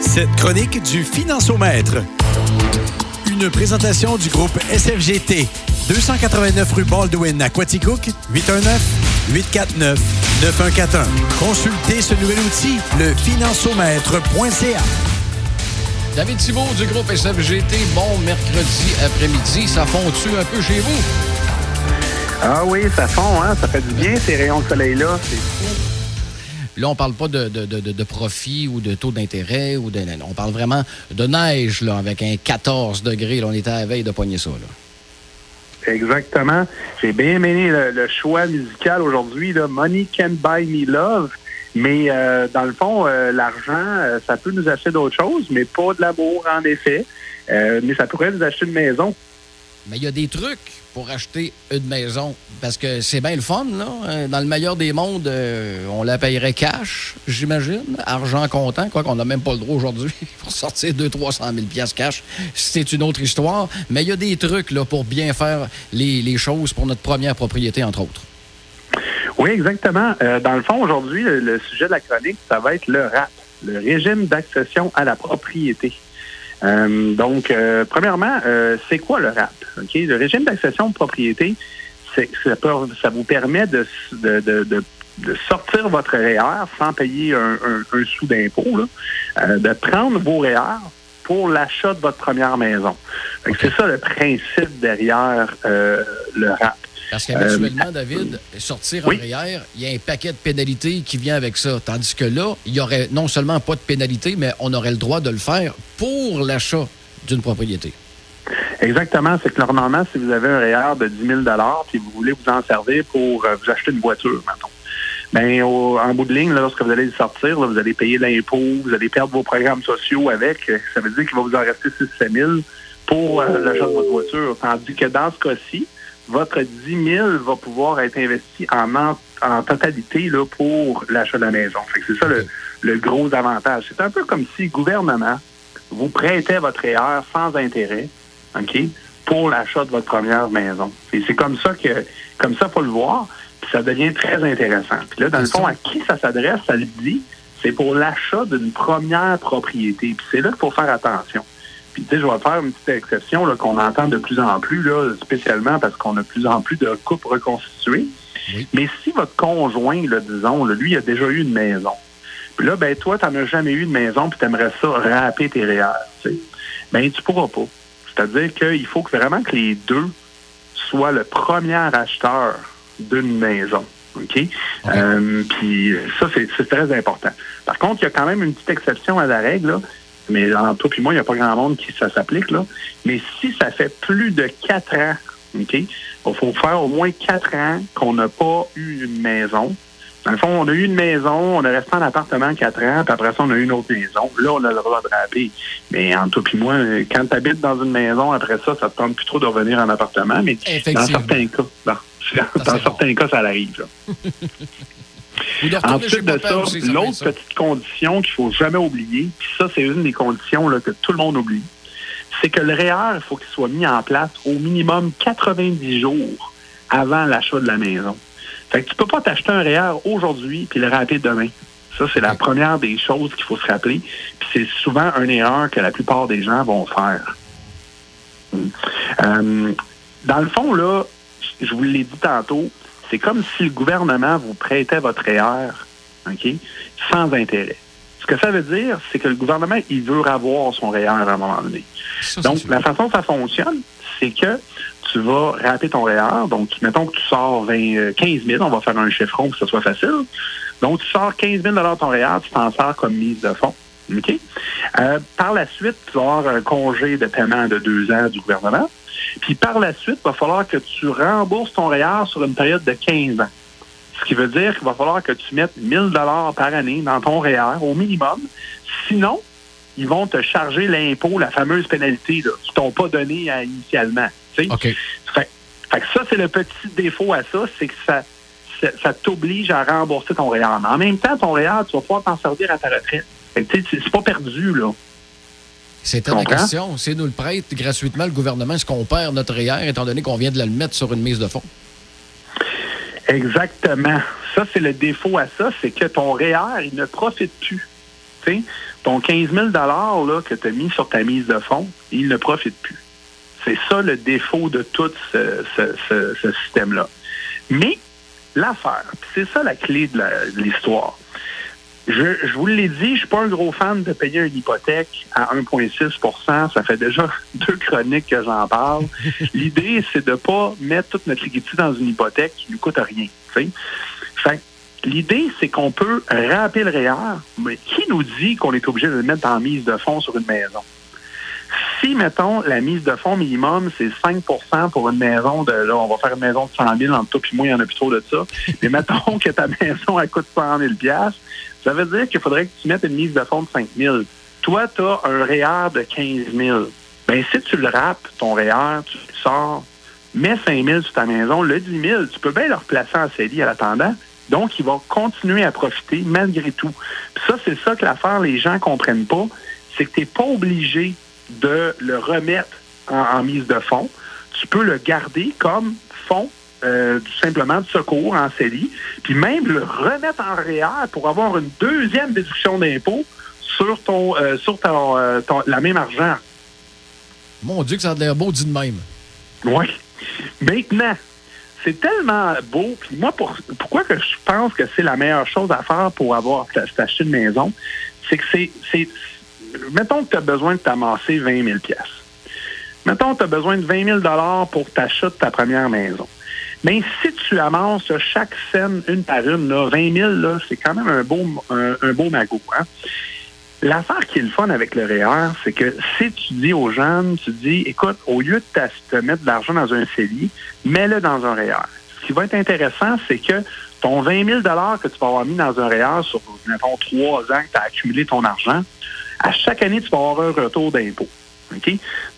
Cette chronique du Financiomètre. Une présentation du groupe SFGT. 289 rue Baldwin à Quaticook, 819-849-9141. Consultez ce nouvel outil, le financiomètre.ca. David Thibault du groupe SFGT, bon mercredi après-midi. Ça fond-tu un peu chez vous? Ah oui, ça fond, hein? Ça fait du bien, ces rayons de soleil-là. C'est fou. Là, on parle pas de, profit ou de taux d'intérêt. ou de, On parle vraiment de neige, là, avec un 14 degrés. Là, on était à la veille de poigner ça. Là. Exactement. J'ai bien aimé le, choix musical aujourd'hui. Money can buy me love. Mais euh, dans le fond, euh, l'argent, euh, ça peut nous acheter d'autres choses, mais pas de l'amour, en effet. mais ça pourrait nous acheter une maison. Mais il y a des trucs pour acheter une maison. Parce que c'est bien le fun, là. Euh, dans le meilleur des mondes, euh, on la payerait cash, j'imagine. Argent comptant, quoi qu'on n'a même pas le droit aujourd'hui pour sortir 200-300 000 cash. C'est une autre histoire. Mais il y a des trucs, là, pour bien faire les, choses pour notre première propriété, entre autres. Oui, exactement. Euh, dans le fond, aujourd'hui, le, sujet de la chronique, ça va être le RAP, le régime d'accession à la propriété. Donc, premièrement, c'est quoi le RAP? Le régime d'accession de propriété, ça, ça vous permet de, de, de, sortir votre REER sans payer un, sou d'impôt, de prendre vos REER pour l'achat de votre première maison. C'est ça le principe derrière le RAP. Parce qu'habituellement, David, sortir en REER, il y a un paquet de pénalités qui vient avec ça. Tandis que là, il y aurait non seulement pas de pénalité, mais on aurait le droit de le faire pour l'achat d'une propriété. Exactement. C'est que normalement, si vous avez un REER de 10 000 puis vous voulez vous en servir pour euh, vous acheter une voiture, maintenant, ben, en bout de ligne, lorsque vous allez sortir, vous allez payer l'impôt, vous allez perdre vos programmes sociaux avec. Ça veut dire qu'il va vous en rester 6 000 pour euh, l'achat de votre voiture. Tandis que dans ce cas-ci, votre 10 000 va pouvoir être investi en, en, totalité là, pour l'achat de la maison. C'est ça le, gros avantage. C'est un peu comme si le gouvernement vous prêtait votre REER sans intérêt, OK, pour l'achat de votre première maison. Et c'est comme ça que, comme ça, faut le voir, puis ça devient très intéressant. Puis là, dans le fond, à qui ça s'adresse, ça le dit, c'est pour l'achat d'une première propriété. Puis c'est là qu'il faut faire attention. Puis, tu sais, je vais faire une petite exception qu'on entend de plus en plus, là, spécialement parce qu'on a de plus en plus de couples reconstitués. Mais si votre conjoint, là, disons, lui, il a déjà eu une maison, puis là, ben toi, tu n'en as jamais eu de maison, puis tu aimerais ça râper tes réels, tu sais, ben tu pourras pas. C'est-à-dire qu'il faut vraiment que les deux soient le premier acheteur d'une maison. OK? Euh, puis ça, c'est très important. Par contre, il y a quand même une petite exception à la règle. Là mais en toi puis moi, il n'y a pas grand monde qui ça s'applique, là. Mais si ça fait plus de quatre ans, OK, il faut faire au moins quatre ans qu'on n'a pas eu une maison. Dans le fond, on a eu une maison, on est resté en appartement quatre ans, puis après ça, on a eu une autre maison. Là, on a le droit de rapper. Mais en toi puis moi, quand tu habites dans une maison, après ça, ça te tente plus trop de revenir en appartement. Mais dans certains cas, dans certains cas, ça arrive. Ensuite de ça, l'autre petite condition qu'il faut jamais oublier, puis ça, c'est une des conditions là, que tout le monde oublie, c'est que le REER, il faut qu'il soit mis en place au minimum 90 jours avant l'achat de la maison. Fait que tu peux pas t'acheter un REER aujourd'hui puis le rappeler demain. Ça, c'est la première des choses qu'il faut se rappeler. Puis c'est souvent un erreur que la plupart des gens vont faire. Euh, dans le fond, là, je vous l'ai dit tantôt, c'est comme si le gouvernement vous prêtait votre REER, OK, sans intérêt. Ce que ça veut dire, c'est que le gouvernement, il veut avoir son REER à un moment donné. donc, la façon dont ça fonctionne, c'est que tu vas rater ton REER. Donc, mettons que tu sors 20, 15 000, on va faire un chiffron pour que ce soit facile. Donc, tu sors 15 000 de ton REER, tu t'en sors comme mise de fonds. Euh, par la suite, tu vas avoir un congé de paiement de deux ans du gouvernement. Puis par la suite, il va falloir que tu rembourses ton REER sur une période de 15 ans. Ce qui veut dire qu'il va falloir que tu mettes 1000 dollars par année dans ton REER au minimum. Sinon, ils vont te charger l'impôt, la fameuse pénalité là, qu'ils t'ont pas donné initialement. OK. Fait, que ça, c'est le petit défaut à ça, c'est que ça, ça, t'oblige à rembourser ton REER. Mais en même temps, ton REER, tu vas pouvoir t'en servir à ta retraite. C'est pas perdu, là. C'était la question. Si nous le prête gratuitement, le gouvernement, est-ce qu'on perd notre REER étant donné qu'on vient de le mettre sur une mise de fonds? Exactement. Ça, c'est le défaut à ça, c'est que ton REER, il ne profite plus. ton 15 000 là, que tu as mis sur ta mise de fonds, il ne profite plus. C'est ça le défaut de tout ce, système-là. Mais l'affaire, c'est ça la clé de l'histoire. Je, vous l'ai dit, je suis pas un gros fan de payer une hypothèque à 1,6% Ça fait déjà deux chroniques que j'en parle. L'idée, c'est de pas mettre toute notre liquidité dans une hypothèque qui ne coûte rien. l'idée, c'est qu'on peut rappeler le REER, mais qui nous dit qu'on est obligé de le mettre en mise de fonds sur une maison? Si, mettons, la mise de fonds minimum, c'est 5% pour une maison de, là, on va faire une maison de 100 000, entre toi et moi, il y en a plus trop de ça. Mais mettons que ta maison, elle coûte 100 000 ça veut dire qu'il faudrait que tu mettes une mise de fonds de 5 000 Toi, tu as un REER de 15 000 Bien, si tu le rappes, ton REER, tu le sors, mets 5 000 sur ta maison, le 10 000, tu peux bien le replacer en CELI à l'attendant. Donc, il va continuer à profiter malgré tout. Puis ça, c'est ça que l'affaire, les gens comprennent pas, c'est que tu n'es pas obligé de le remettre en, mise de fonds. Tu peux le garder comme fonds euh, simplement de secours en CELI, puis même le remettre en réel pour avoir une deuxième déduction d'impôt sur ton euh, sur euh, ton, la même argent. Mon Dieu, que ça a l'air beau dit de même. Oui. Maintenant, c'est tellement beau. Puis moi, pourquoi que je pense que c'est la meilleure chose à faire pour avoir acheté une maison, c'est que c'est mettons que tu as besoin de t'amasser 20 000 Mettons que tu as besoin de 20 000 pour t'acheter ta première maison. Mais si tu amasses chaque scène une par une, là, 20 000, c'est quand même un beau, un, beau magot. Hein? L'affaire qui est le fun avec le REER, c'est que si tu dis aux jeunes, tu dis, écoute, au lieu de te mettre de l'argent dans un CELI, mets-le dans un REER. Ce qui va être intéressant, c'est que ton 20 000 que tu vas avoir mis dans un REER sur, mettons, trois ans que tu as accumulé ton argent, à chaque année, tu vas avoir un retour d'impôt.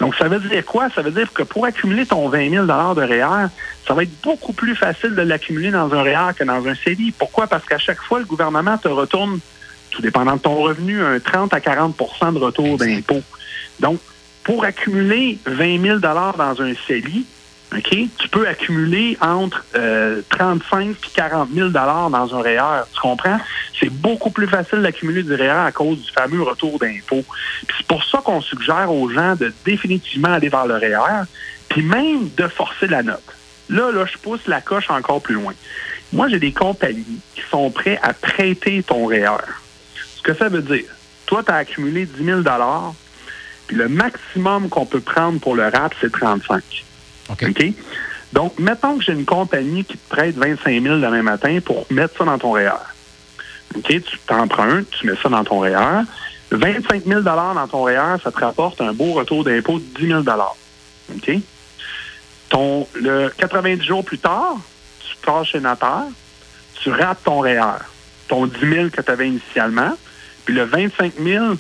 Donc, ça veut dire quoi? Ça veut dire que pour accumuler ton 20 000 de REER, ça va être beaucoup plus facile de l'accumuler dans un REER que dans un CELI. Pourquoi? Parce qu'à chaque fois, le gouvernement te retourne, tout dépendant de ton revenu, un 30 à 40% de retour d'impôt. Donc, pour accumuler 20 000 dans un CELI, OK? Tu peux accumuler entre 35 et 40 000 dans un REER. Tu comprends? C'est beaucoup plus facile d'accumuler du REER à cause du fameux retour d'impôt. C'est pour ça qu'on suggère aux gens de définitivement aller vers le REER, puis même de forcer la note. Là, là, je pousse la coche encore plus loin. Moi, j'ai des compagnies qui sont prêts à prêter ton REER. Ce que ça veut dire, toi, tu as accumulé 10 000 puis le maximum qu'on peut prendre pour le RAP, c'est 35 OK. Donc, mettons que j'ai une compagnie qui te prête 25 000 demain matin pour mettre ça dans ton REER. OK, tu t'empruntes, tu mets ça dans ton REER. 25 000 dans ton REER, ça te rapporte un beau retour d'impôt de 10 000 OK? Ton, le 90 jours plus tard, tu pars chez notaire, tu rates ton REER, ton 10 000 que tu avais initialement, puis le 25 000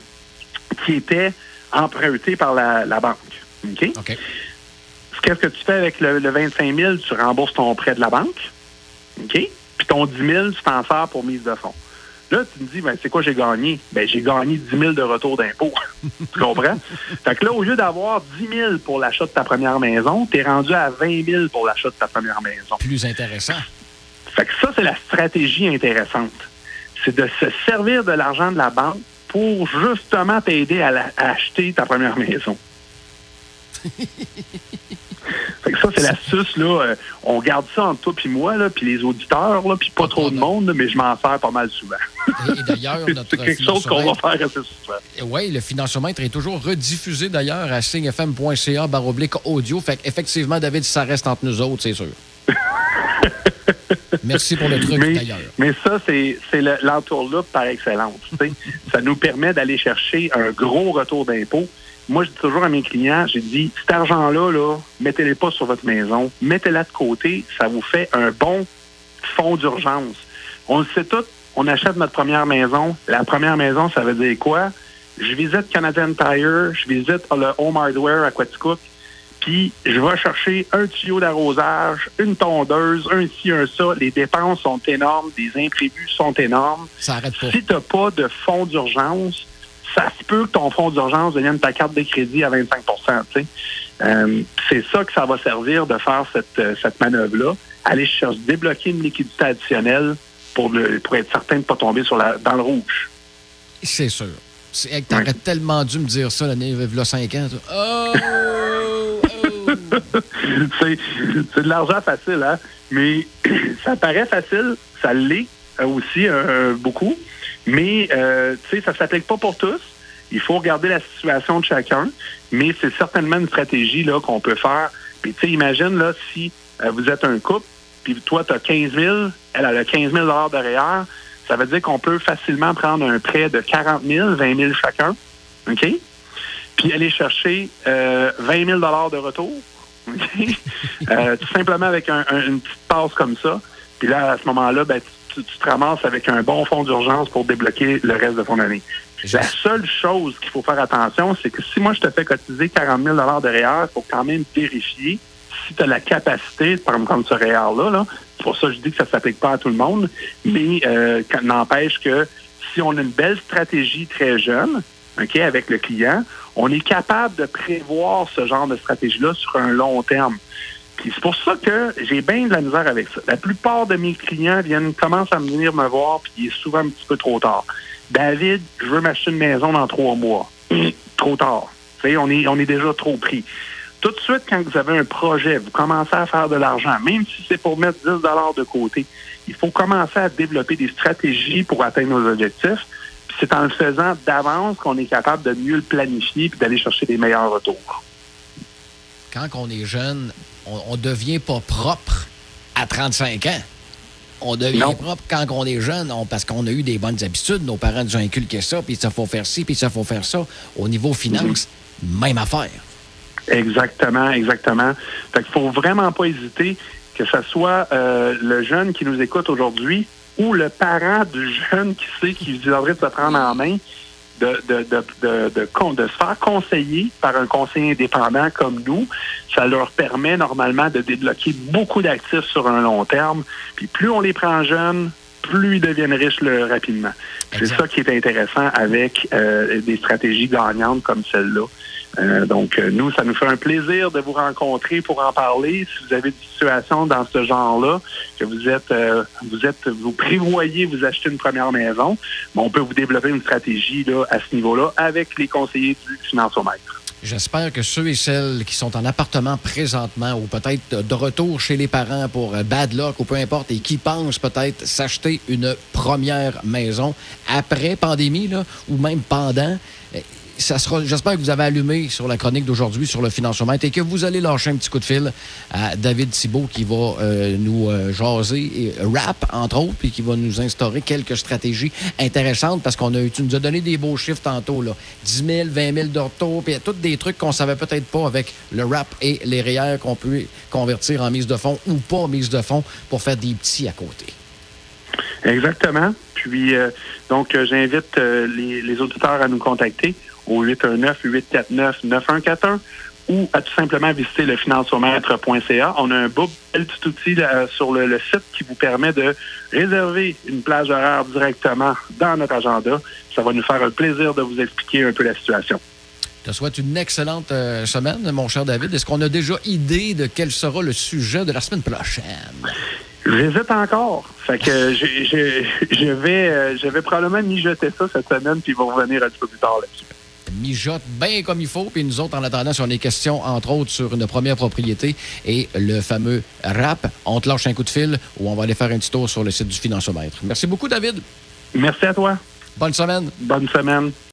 qui était emprunté par la, banque. OK? OK. Qu'est-ce que tu fais avec le, 25 000? Tu rembourses ton prêt de la banque. OK? Puis ton 10 000, tu t'en sers pour mise de fonds. Là, tu me dis, ben, c'est quoi j'ai gagné? Ben, j'ai gagné 10 000 de retour d'impôt. tu comprends? Fait que là, au lieu d'avoir 10 000 pour l'achat de ta première maison, tu es rendu à 20 000 pour l'achat de ta première maison. Plus intéressant. Fait que ça, c'est la stratégie intéressante. C'est de se servir de l'argent de la banque pour justement t'aider à, à acheter ta première maison. Fait que ça, c'est l'astuce, là. Euh, on garde ça entre toi puis moi, là, puis les auditeurs, là, puis pas, trop de monde, mais je m'en sers pas mal souvent. Et, d'ailleurs, C'est quelque chose qu'on va faire assez souvent. Oui, le financement est toujours rediffusé d'ailleurs à signefm.ca baroblique audio. Fait effectivement, David, ça reste entre nous autres, c'est sûr. Merci pour le truc, d'ailleurs. Mais ça, c'est l'entourloupe par excellence. ça nous permet d'aller chercher un gros retour d'impôt moi, je dis toujours à mes clients, j'ai dit, cet argent-là, là, mettez-le pas sur votre maison, mettez-la de côté, ça vous fait un bon fonds d'urgence. On le sait tout, on achète notre première maison. La première maison, ça veut dire quoi? Je visite Canadian Tire, je visite le Home Hardware à Quaticook, puis je vais chercher un tuyau d'arrosage, une tondeuse, un ci, un ça. Les dépenses sont énormes, les imprévus sont énormes. Ça arrête pas. Si tu n'as pas de fonds d'urgence, ça se peut que ton fonds d'urgence devienne ta carte de crédit à 25% euh, C'est ça que ça va servir de faire cette, euh, cette manœuvre-là. Aller chercher, débloquer une liquidité additionnelle pour, le, pour être certain de ne pas tomber sur la, dans le rouge. C'est sûr. T'aurais tellement dû me dire ça l'année, il y a 5 ans. Oh! oh! c'est de l'argent facile, hein? Mais ça paraît facile, ça l'est euh, aussi euh, beaucoup. Mais, euh, tu sais, ça ne s'applique pas pour tous. Il faut regarder la situation de chacun, mais c'est certainement une stratégie là qu'on peut faire. Puis, tu sais, imagine, là, si vous êtes un couple, puis toi, tu as 15 000, elle, a 15 000 derrière, ça veut dire qu'on peut facilement prendre un prêt de 40 000, 20 000 chacun, OK? Puis aller chercher 20 000 de retour, tout simplement avec une petite passe comme ça. Puis là, à ce moment-là, ben, tu, te ramasses avec un bon fonds d'urgence pour débloquer le reste de ton année. La seule chose qu'il faut faire attention, c'est que si moi je te fais cotiser 40 000 derrière, il faut quand même vérifier si tu as la capacité de prendre ce REER-là. Là. C'est pour ça que je dis que ça ne s'applique pas à tout le monde, mais euh, n'empêche que si on a une belle stratégie très jeune, OK, avec le client, on est capable de prévoir ce genre de stratégie-là sur un long terme c'est pour ça que j'ai bien de la misère avec ça. La plupart de mes clients viennent, commencent à venir me voir, puis il est souvent un petit peu trop tard. David, je veux m'acheter une maison dans trois mois. trop tard. on est, on est déjà trop pris. Tout de suite, quand vous avez un projet, vous commencez à faire de l'argent, même si c'est pour mettre 10 de côté, il faut commencer à développer des stratégies pour atteindre nos objectifs. C'est en le faisant d'avance qu'on est capable de mieux le planifier et d'aller chercher des meilleurs retours. Quand on est jeune, on, ne devient pas propre à 35 ans. On devient propre quand on est jeune, parce qu'on a eu des bonnes habitudes. Nos parents nous ont inculqué ça, puis ça faut faire ci, puis ça faut faire ça. Au niveau finance, même affaire. Exactement, exactement. Fait qu'il faut vraiment pas hésiter que ce soit euh, le jeune qui nous écoute aujourd'hui ou le parent du jeune qui sait qu'il devrait se prendre en main de, de, de, de, se faire conseiller par un conseiller indépendant comme nous, ça leur permet normalement de débloquer beaucoup d'actifs sur un long terme. Puis plus on les prend jeunes, plus ils deviennent riches rapidement. C'est ça qui est intéressant avec euh, des stratégies gagnantes comme celle-là. Euh, donc, euh, nous, ça nous fait un plaisir de vous rencontrer pour en parler. Si vous avez des situations dans ce genre-là, que vous êtes, euh, vous êtes, vous prévoyez vous acheter une première maison, on peut vous développer une stratégie là, à ce niveau-là avec les conseillers du financiomètre. J'espère que ceux et celles qui sont en appartement présentement ou peut-être de retour chez les parents pour bad luck ou peu importe et qui pensent peut-être s'acheter une première maison après pandémie là, ou même pendant, j'espère que vous avez allumé sur la chronique d'aujourd'hui sur le financement et que vous allez lâcher un petit coup de fil à David Thibault qui va euh, nous euh, jaser et rap, entre autres, puis qui va nous instaurer quelques stratégies intéressantes parce qu'on a, tu nous as donné des beaux chiffres tantôt, là. 10 000, 20 000 d'auto, puis tous des trucs qu'on savait peut-être pas avec le rap et les REER qu'on peut convertir en mise de fonds ou pas mise de fonds pour faire des petits à côté. Exactement. Puis, euh, donc, j'invite les auditeurs à nous contacter au 819-849-9141 ou à tout simplement visiter le financiomètre.ca. On a un beau petit outil sur le, site qui vous permet de réserver une plage horaire directement dans notre agenda. Ça va nous faire un plaisir de vous expliquer un peu la situation. Je te souhaite une excellente euh, semaine, mon cher David. Est-ce qu'on a déjà idée de quel sera le sujet de la semaine prochaine? J'hésite encore. Fait que je, vais, euh, je vais probablement mijoter ça cette semaine, puis vont revenir un petit peu plus tard là-dessus mijote bien comme il faut. Puis nous autres, en attendant, sur les questions, entre autres, sur une première propriété et le fameux RAP, on te lâche un coup de fil ou on va aller faire un petit tour sur le site du Financiomètre. Merci beaucoup, David. Merci à toi. Bonne semaine. Bonne semaine.